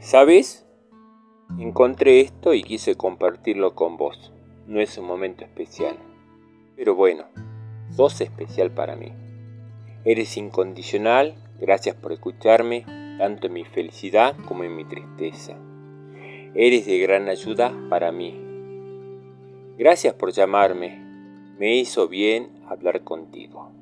¿Sabes? Encontré esto y quise compartirlo con vos. No es un momento especial. Pero bueno, sos especial para mí. Eres incondicional, gracias por escucharme, tanto en mi felicidad como en mi tristeza. Eres de gran ayuda para mí. Gracias por llamarme. Me hizo bien hablar contigo.